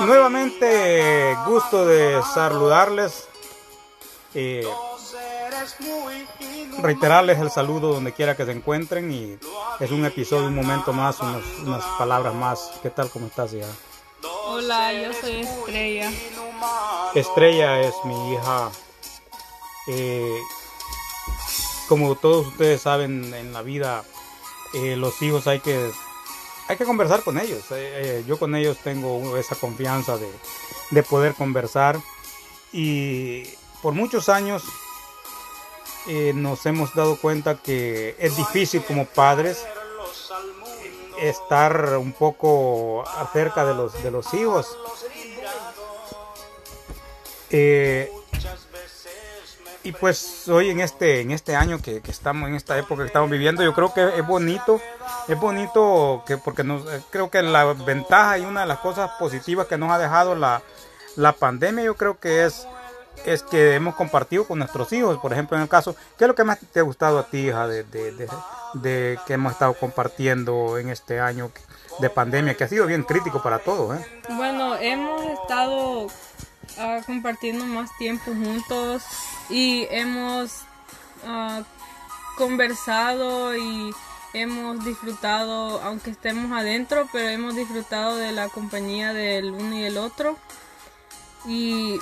Nuevamente, gusto de saludarles. Eh, reiterarles el saludo donde quiera que se encuentren y es un episodio, un momento más, unas palabras más. ¿Qué tal? ¿Cómo estás ya? Hola, yo soy Estrella. Estrella es mi hija. Eh, como todos ustedes saben, en la vida eh, los hijos hay que hay que conversar con ellos. Eh, yo con ellos tengo esa confianza de, de poder conversar y por muchos años eh, nos hemos dado cuenta que es difícil como padres estar un poco acerca de los, de los hijos. Eh, y pues hoy en este, en este año que, estamos, en esta época que estamos viviendo, yo creo que es bonito, es bonito que porque nos, eh, creo que la ventaja y una de las cosas positivas que nos ha dejado la, la pandemia, yo creo que es es que hemos compartido con nuestros hijos. Por ejemplo, en el caso, ¿qué es lo que más te ha gustado a ti, hija, de, de, que hemos estado compartiendo en este año de pandemia, que ha sido bien crítico para todos? ¿eh? Bueno, hemos estado ah, compartiendo más tiempo juntos y hemos ah, conversado y hemos disfrutado, aunque estemos adentro, pero hemos disfrutado de la compañía del uno y el otro. Y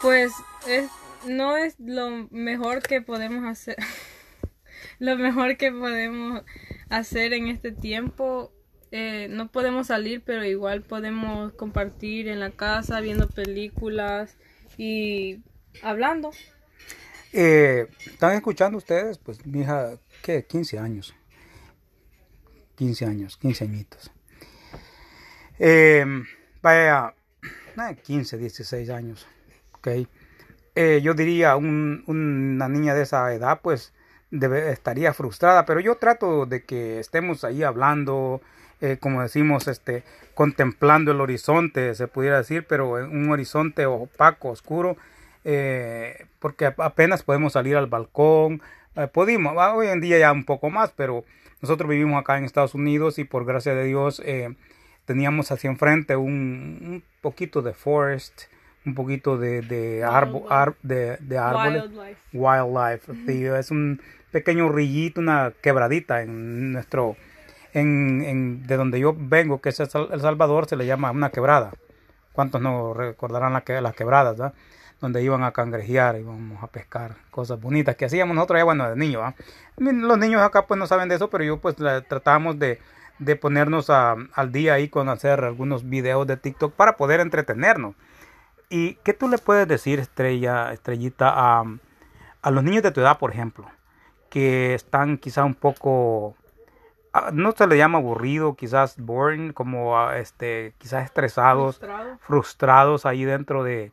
pues es, no es lo mejor que podemos hacer. lo mejor que podemos hacer en este tiempo. Eh, no podemos salir, pero igual podemos compartir en la casa, viendo películas y hablando. Eh, ¿Están escuchando ustedes? Pues mi hija, ¿qué? 15 años. 15 años, 15 añitos. Eh, vaya, 15, 16 años. Okay. Eh, yo diría una niña de esa edad pues estaría frustrada, pero yo trato de que estemos ahí hablando, eh, como decimos, este, contemplando el horizonte, se pudiera decir, pero un horizonte opaco, oscuro, eh, porque apenas podemos salir al balcón, pudimos, ah, hoy en día ya un poco más, pero nosotros vivimos acá en Estados Unidos y por gracia de Dios teníamos hacia enfrente un, un poquito de forest, un poquito de, de, de, de árboles. Wildlife. es un pequeño rillito, una quebradita en nuestro, en, en, de donde yo vengo, que es El Salvador, se le llama una quebrada. ¿Cuántos no recordarán la que, las quebradas, Donde iban a cangrejear, íbamos a pescar, cosas bonitas que hacíamos nosotros ya, bueno, de niños, Los niños acá pues no saben de eso, pero yo pues tratábamos de, de ponernos a, al día ahí con hacer algunos videos de TikTok para poder entretenernos. ¿Y qué tú le puedes decir, Estrella, Estrellita, a, a los niños de tu edad, por ejemplo, que están quizá un poco, no se le llama aburrido, quizás boring, como este, quizás estresados, frustrados ahí dentro de,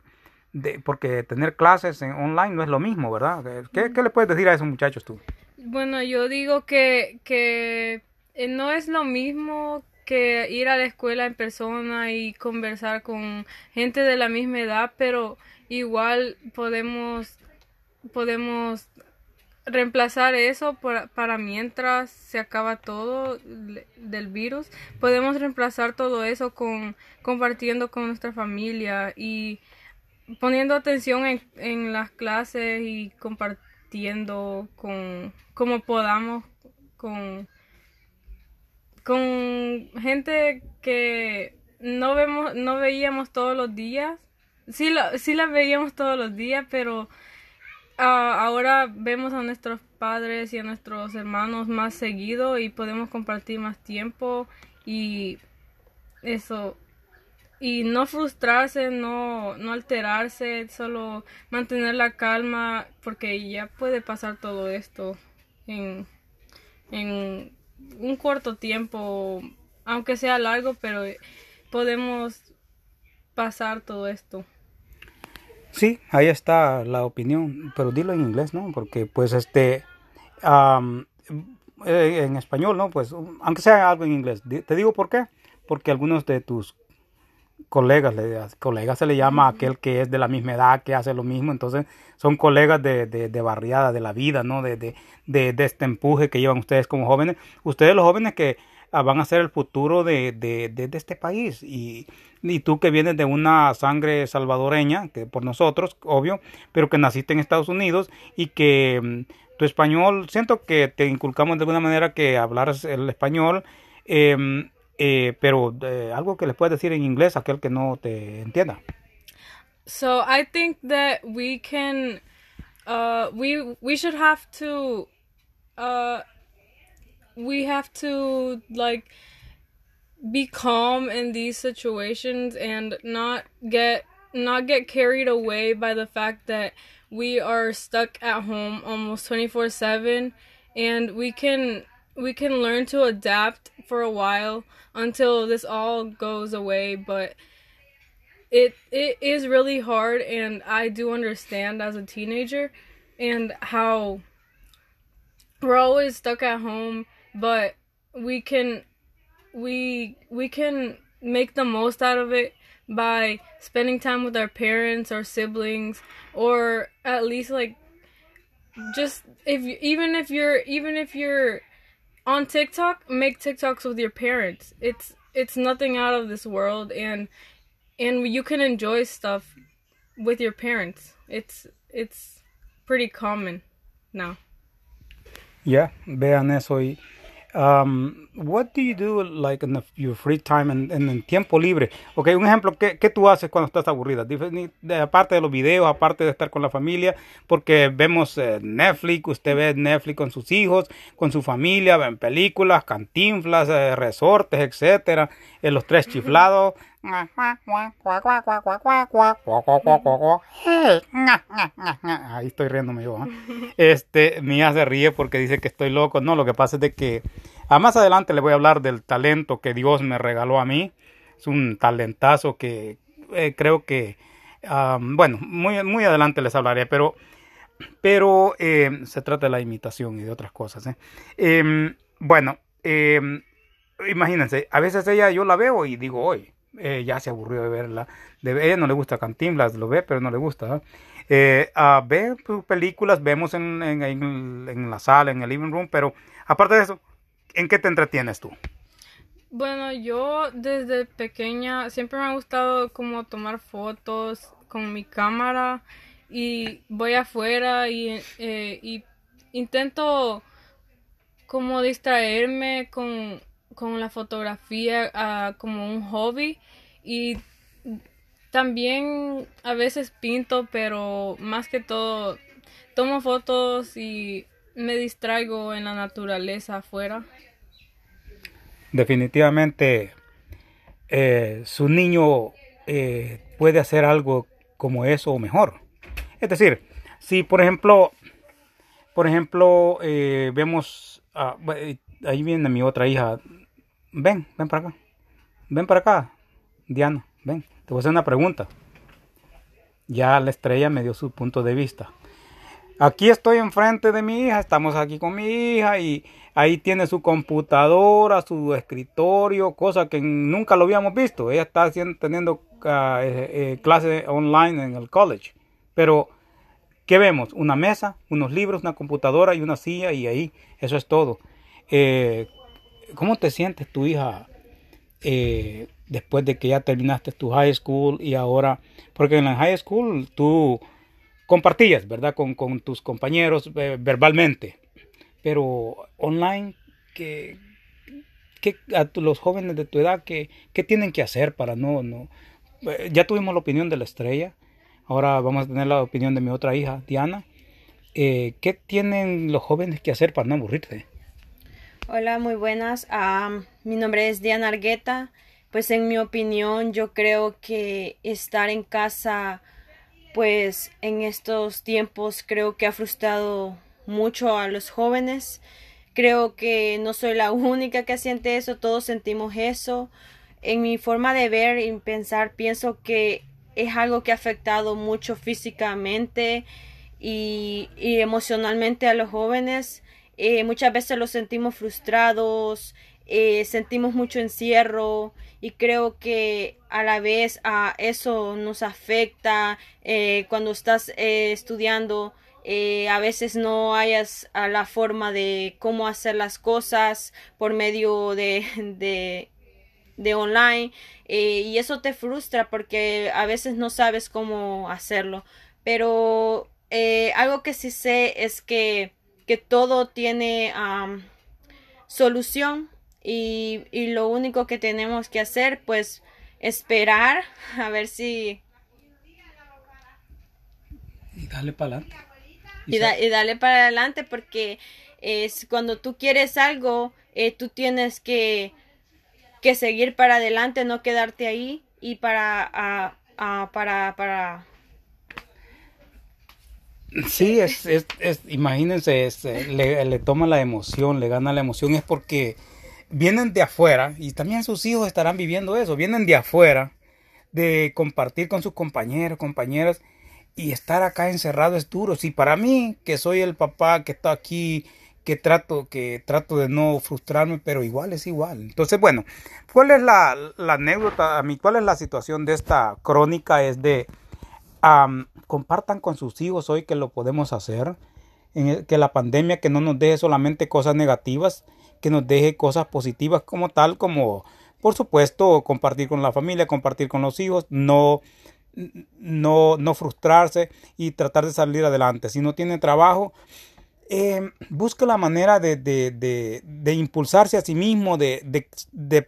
de, porque tener clases en online no es lo mismo, ¿verdad? ¿Qué, ¿Qué, le puedes decir a esos muchachos tú? Bueno, yo digo que, que eh, no es lo mismo que ir a la escuela en persona y conversar con gente de la misma edad, pero igual podemos podemos reemplazar eso para mientras se acaba todo del virus. Podemos reemplazar todo eso con compartiendo con nuestra familia y poniendo atención en, en las clases y compartiendo con como podamos con con gente que no vemos, no veíamos todos los días. Sí, la, sí las veíamos todos los días, pero ah, ahora vemos a nuestros padres y a nuestros hermanos más seguido y podemos compartir más tiempo y eso y no frustrarse, no, no alterarse, solo mantener la calma porque ya puede pasar todo esto en, en un corto tiempo, aunque sea largo, pero podemos pasar todo esto. Sí, ahí está la opinión, pero dilo en inglés, ¿no? Porque pues este, eh, en español, ¿no? Pues aunque sea algo en inglés. Te digo por qué. Porque algunos de tus colegas, colegas se le llama a aquel que es de la misma edad, que hace lo mismo, entonces son colegas de, de, barriada, de la vida, ¿no? De, de, de, este empuje que llevan ustedes como jóvenes. Ustedes los jóvenes que ah, van a ser el futuro de, de, de, este país. Y, y, tú que vienes de una sangre salvadoreña, que por nosotros, obvio, pero que naciste en Estados Unidos y que mm, tu español, siento que te inculcamos de alguna manera que hablaras el español, eh, eh, pero eh, algo que le puedes decir en inglés aquel que no te entienda. So I think that we can, uh, we we should have to, uh, we have to like be calm in these situations and not get not get carried away by the fact that we are stuck at home almost 24/7 and we can we can learn to adapt for a while until this all goes away but it it is really hard and I do understand as a teenager and how we're always stuck at home but we can we we can make the most out of it by spending time with our parents or siblings or at least like just if even if you're even if you're on TikTok, make TikToks with your parents. It's it's nothing out of this world and and you can enjoy stuff with your parents. It's it's pretty common now. Yeah, vean eso y Um, what do you do like in the, your free time en, en, el tiempo libre? Ok, un ejemplo, ¿qué, ¿qué, tú haces cuando estás aburrida? aparte de los videos, aparte de estar con la familia, porque vemos eh, Netflix, usted ve Netflix con sus hijos, con su familia, ven películas, cantinflas, eh, resortes, etcétera, en los tres chiflados. Ahí estoy riéndome yo. ¿eh? Este, Mía se ríe porque dice que estoy loco. No, lo que pasa es de que a más adelante le voy a hablar del talento que Dios me regaló a mí. Es un talentazo que eh, creo que, bueno, muy, muy adelante les hablaré, pero, pero eh, se trata de la imitación y de otras cosas. Em, bueno, em, imagínense, a veces ella yo la veo y digo, hoy eh, ya se aburrió de verla. De, ella no le gusta Cantinflas, lo ve, pero no le gusta. Eh, uh, ve películas, vemos en, en, la sala, en el living room, pero aparte de eso, ¿en qué te entretienes tú? Bueno, yo desde pequeña siempre me ha gustado como tomar fotos con mi cámara y voy afuera y, eh, intento como distraerme con con la fotografía uh, como un hobby y también a veces pinto, pero más que todo tomo fotos y me distraigo en la naturaleza afuera. Definitivamente eh, su niño eh, puede hacer algo como eso o mejor. Es decir, si por ejemplo, por ejemplo, eh, vemos, ah, ahí viene mi otra hija, ven, ven para acá. Ven para acá, Diana, ven. Te voy a hacer una pregunta. Ya la estrella me dio su punto de vista. Aquí estoy enfrente de mi hija, estamos aquí con mi hija y ahí tiene su computadora, su escritorio, cosa que nunca lo habíamos visto. Ella está teniendo uh, eh, clases online en el college. Pero, ¿qué vemos? Una mesa, unos libros, una computadora y una silla y ahí, eso es todo. Eh, ¿Cómo te sientes tu hija eh, después de que ya terminaste tu high school y ahora, porque en la high school tú compartías, ¿verdad? Con, tus compañeros eh, verbalmente, pero online, ¿qué, qué, a los jóvenes de tu edad, ¿qué, qué tienen que hacer para no, no? Eh, ya tuvimos la opinión de la estrella, ahora vamos a tener la opinión de mi otra hija, Diana. ¿Qué tienen los jóvenes que hacer para no aburrirse? Hola, muy buenas. mi nombre es Diana Argueta. Pues en mi opinión, yo creo que estar en casa, pues en estos tiempos, creo que ha frustrado mucho a los jóvenes. Creo que no soy la única que siente eso, todos sentimos eso. En mi forma de ver y pensar, pienso que es algo que ha afectado mucho físicamente y, y emocionalmente a los jóvenes eh, muchas veces los sentimos frustrados, eh, sentimos mucho encierro y creo que a la vez a eso nos afecta eh, cuando estás estudiando eh, a veces no hayas a la forma de cómo hacer las cosas por medio de, de, online eh, y eso te frustra porque a veces no sabes cómo hacerlo. Pero eh, algo que sí sé es que, que todo tiene solución y, y lo único que tenemos que hacer pues esperar a ver si y darle para adelante. Y, y, darle para adelante porque es cuando tú quieres algo eh, tú tienes que que seguir para adelante no quedarte ahí y para a, para para Sí, es, es, es imagínense, eh, le, le, toma la emoción, le gana la emoción, es porque vienen de afuera, y también sus hijos estarán viviendo eso, vienen de afuera, de compartir con sus compañeros, compañeras, y estar acá encerrado es duro. Si para mí, que soy el papá que está aquí, que trato, que trato de no frustrarme, pero igual es igual. Entonces, bueno, ¿cuál es la, la anécdota? A mí, ¿cuál es la situación de esta crónica? Es de compartan con sus hijos hoy que lo podemos hacer, que la pandemia que no nos deje solamente cosas negativas, que nos deje cosas positivas como tal, como por supuesto compartir con la familia, compartir con los hijos, no, no, no frustrarse y tratar de salir adelante. Si no tiene trabajo, eh, busca la manera de, de, de, impulsarse a sí mismo, de,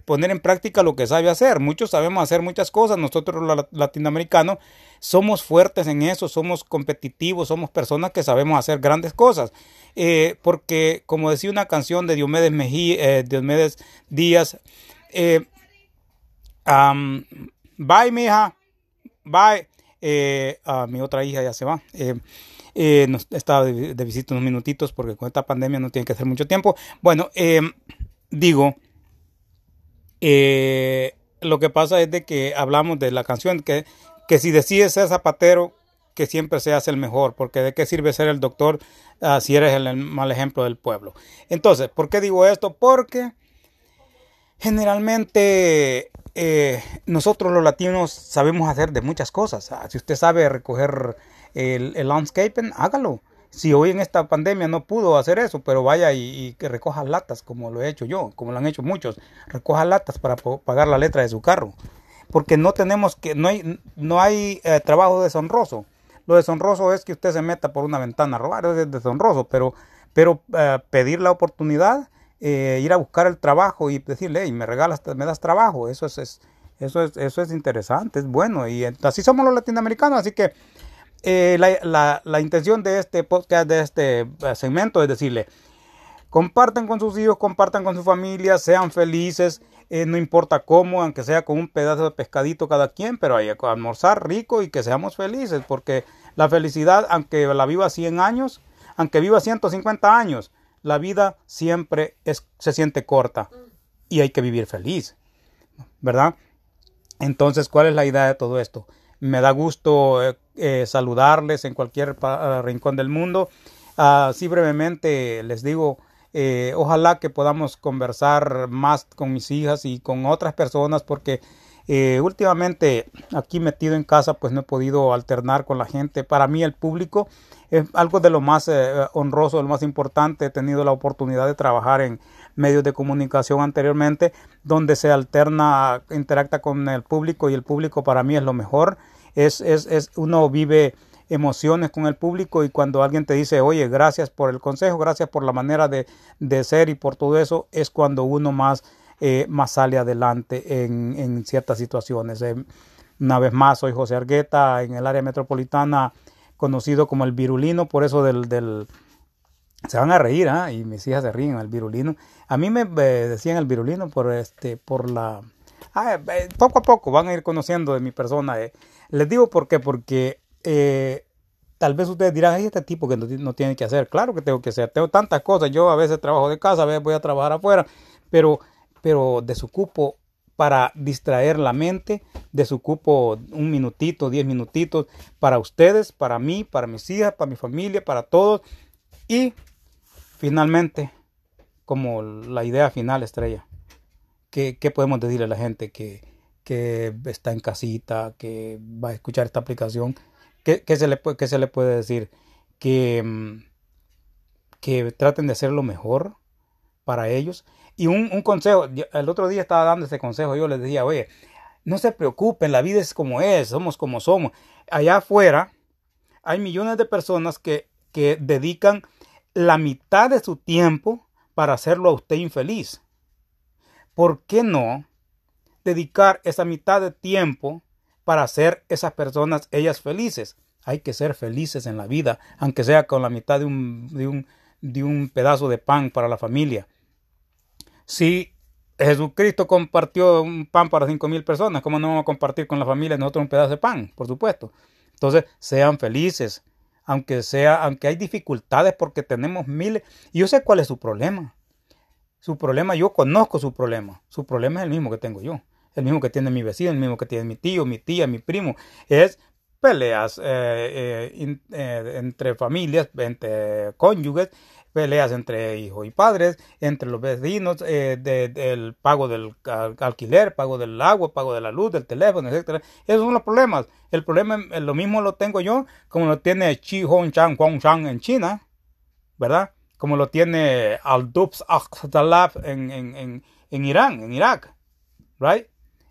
poner en práctica lo que sabe hacer. Muchos sabemos hacer muchas cosas, nosotros los latinoamericanos somos fuertes en eso, somos competitivos, somos personas que sabemos hacer grandes cosas. Eh, porque, como decía una canción de Diomedes, Mejía, eh, Diomedes Díaz, eh, bye, mija, bye. Ah, mi otra hija ya se va. Eh, nos, estaba de, visita unos minutitos porque con esta pandemia no tiene que hacer mucho tiempo. Bueno, em, digo, eh, lo que pasa es de que hablamos de la canción que, que si decides ser zapatero, que siempre seas el mejor, porque de qué sirve ser el doctor ah, si eres el, mal ejemplo del pueblo. Entonces, ¿por qué digo esto? Porque generalmente eh, nosotros los latinos sabemos hacer de muchas cosas. Ah, si usted sabe recoger el, landscaping, hágalo. Si hoy en esta pandemia no pudo hacer eso, pero vaya y, que recoja latas, como lo he hecho yo, como lo han hecho muchos, recoja latas para pagar la letra de su carro. Porque no tenemos que, no hay, no hay eh, trabajo deshonroso. Lo deshonroso es que usted se meta por una ventana a robar, es deshonroso, pero, pero eh, pedir la oportunidad, eh, ir a buscar el trabajo y decirle, hey, me regalas, me das trabajo, eso es, eso es, eso es interesante, es bueno. Y así somos los latinoamericanos, así que eh, la, intención de este podcast, de este eh, segmento, es decirle, compartan con sus hijos, compartan con su familia, sean felices, eh, no importa cómo, aunque sea con un pedazo de pescadito cada quien, pero hay que almorzar rico y que seamos felices, porque la felicidad, aunque la viva 100 años, aunque viva 150 años, la vida siempre es, se siente corta y hay que vivir feliz, ¿verdad? Entonces, ¿cuál es la idea de todo esto? Me da gusto eh, eh, saludarles en cualquier eh, rincón del mundo. Así brevemente les digo, ojalá que podamos conversar más con mis hijas y con otras personas porque últimamente aquí metido en casa pues no he podido alternar con la gente. Para mí el público es algo de lo más honroso, lo más importante. He tenido la oportunidad de trabajar en medios de comunicación anteriormente, donde se alterna, interacta con el público y el público para mí es lo mejor. Es, es, es uno vive emociones con el público y cuando alguien te dice, oye, gracias por el consejo, gracias por la manera de, de ser y por todo eso, es cuando uno más, eh, más sale adelante en, en ciertas situaciones. Eh, una vez más, soy José Argueta, en el área metropolitana, conocido como el virulino, por eso del, del se van a reír, ¿ah? y mis hijas se ríen, el virulino. A mí me decían el virulino por este, por la ah, eh, poco a poco van a ir conociendo de mi persona. Eh. Les digo por qué, porque eh, tal vez ustedes dirán, hay este tipo que no, tiene que hacer. Claro que tengo que hacer, tengo tantas cosas. Yo a veces trabajo de casa, a veces voy a trabajar afuera, pero, pero desocupo para distraer la mente, desocupo un minutito, diez minutitos para ustedes, para mí, para mis hijas, para mi familia, para todos. Y finalmente, como la idea final, estrella, ¿qué, podemos decirle a la gente que, está en casita, que va a escuchar esta aplicación? ¿Qué, se le, puede decir? que, mm, que traten de hacer lo mejor para ellos. Y un, consejo, el otro día estaba dando ese consejo, yo les decía, oye, no se preocupen, la vida es como es, somos como somos. Allá afuera hay millones de personas que dedican la mitad de su tiempo para hacerlo a usted infeliz. ¿Por qué no dedicar esa mitad de tiempo para hacer esas personas ellas felices? Hay que ser felices en la vida, aunque sea con la mitad de un, de un, de un pedazo de pan para la familia. Si Jesucristo compartió un pan para cinco mil personas, ¿cómo no vamos a compartir con la familia nosotros un pedazo de pan? Por supuesto. Entonces, sean felices, aunque sea, aunque hay dificultades porque tenemos miles. Y yo sé cuál es su problema. Su problema, yo conozco su problema. Su problema es el mismo que tengo yo. El mismo que tiene mi vecino, el mismo que tiene mi tío, mi tía, mi primo. Es peleas eh, eh, eh, entre familias, entre cónyuges, peleas entre hijos y padres, entre los vecinos, del pago del alquiler, pago del agua, pago de la luz, del teléfono, etcétera. Esos son los problemas. El problema, lo mismo lo tengo yo, como lo tiene Chi Hong-chang, Huang en China, ¿verdad? Como lo tiene Al-Dubs Akhtalab en, en, en, Irán, en Irak, ¿right?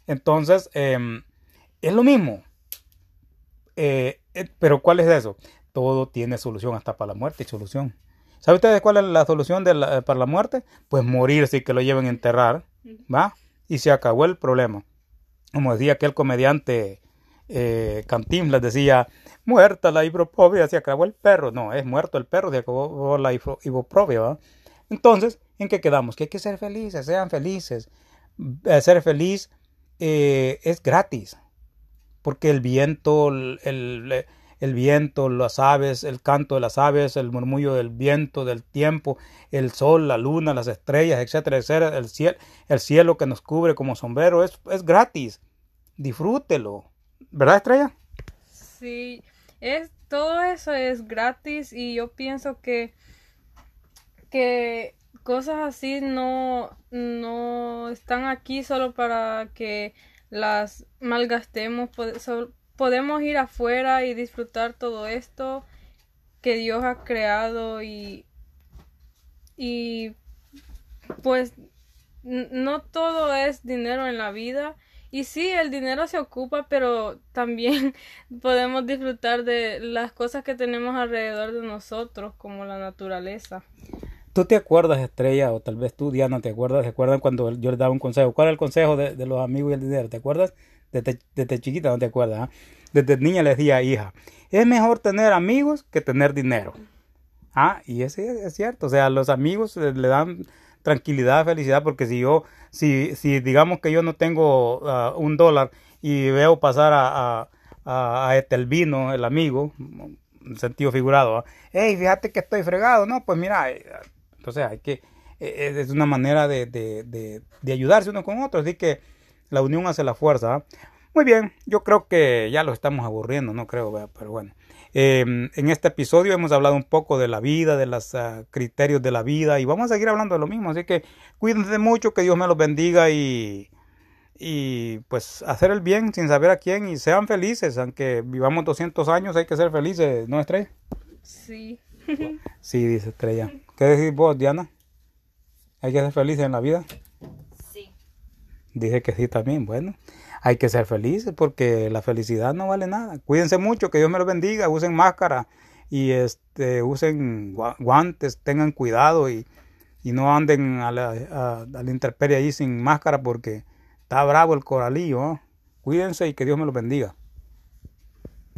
Entonces, em, es lo mismo. Eh, eh, pero ¿cuál es eso? Todo tiene solución, hasta para la muerte y solución. ¿Sabe ustedes cuál es la solución para la muerte? Pues morirse y que lo lleven a enterrar, ¿va? Y se acabó el problema. Como decía aquel comediante eh, les decía, muerta la ibuprofia, se acabó el perro. No, es muerto el perro, se acabó la ibuprofia, ¿va? Entonces, ¿en qué quedamos? Que hay que ser felices, sean felices. ser feliz es gratis porque el viento, el, viento, las aves, el canto de las aves, el murmullo del viento, del tiempo, el sol, la luna, las estrellas, etcétera, etcétera, el cielo, el cielo que nos cubre como sombrero, es, es gratis. Disfrútelo. ¿Verdad, Estrella? Sí, es, todo eso es gratis y yo pienso que, que cosas así no, no están aquí solo para que las malgastemos, podemos ir afuera y disfrutar todo esto que Dios ha creado y, y pues no todo es dinero en la vida y sí, el dinero se ocupa, pero también podemos disfrutar de las cosas que tenemos alrededor de nosotros, como la naturaleza. ¿Tú te acuerdas, Estrella, o tal vez tú, Diana, te acuerdas? ¿Te acuerdan cuando yo le daba un consejo? ¿Cuál es el consejo de, los amigos y el dinero? ¿Te acuerdas? Desde, chiquita, ¿no te acuerdas? Ah? Desde niña le decía, hija, es mejor tener amigos que tener dinero. Ah, y ese es cierto. O sea, los amigos le dan tranquilidad, felicidad, porque si yo, si, si digamos que yo no tengo ah, un dólar y veo pasar a, a, a, Etelvino, el amigo, en sentido figurado, hey, fíjate que estoy fregado, no, pues mira, eh, entonces hay que, e, e, es una manera de, de, de, ayudarse uno con otro, así que la unión hace la fuerza. Muy bien, yo creo que ya lo estamos aburriendo, no creo, pero bueno. Em, en este episodio hemos hablado un poco de la vida, de los ah, criterios de la vida y vamos a seguir hablando de lo mismo. Así que cuídense mucho, que Dios me los bendiga y, y pues hacer el bien sin saber a quién y sean felices. Aunque vivamos 200 años, hay que ser felices, ¿no, Estrella? Sí. sí, dice Estrella. ¿Qué decís vos, Diana? ¿Hay que ser felices en la vida? Dije que sí también. Bueno, hay que ser felices porque la felicidad no vale nada. Cuídense mucho, que Dios me los bendiga, usen máscara y este usen guantes, tengan cuidado y, no anden a la, a, intemperie ahí sin máscara porque está bravo el coralillo. Cuídense y que Dios me los bendiga.